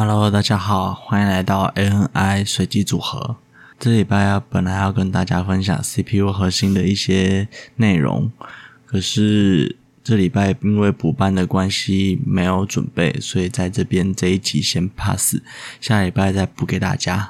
Hello，大家好，欢迎来到 ANI 随机组合。这礼拜本来要跟大家分享 CPU 核心的一些内容，可是这礼拜因为补班的关系没有准备，所以在这边这一集先 pass，下礼拜再补给大家。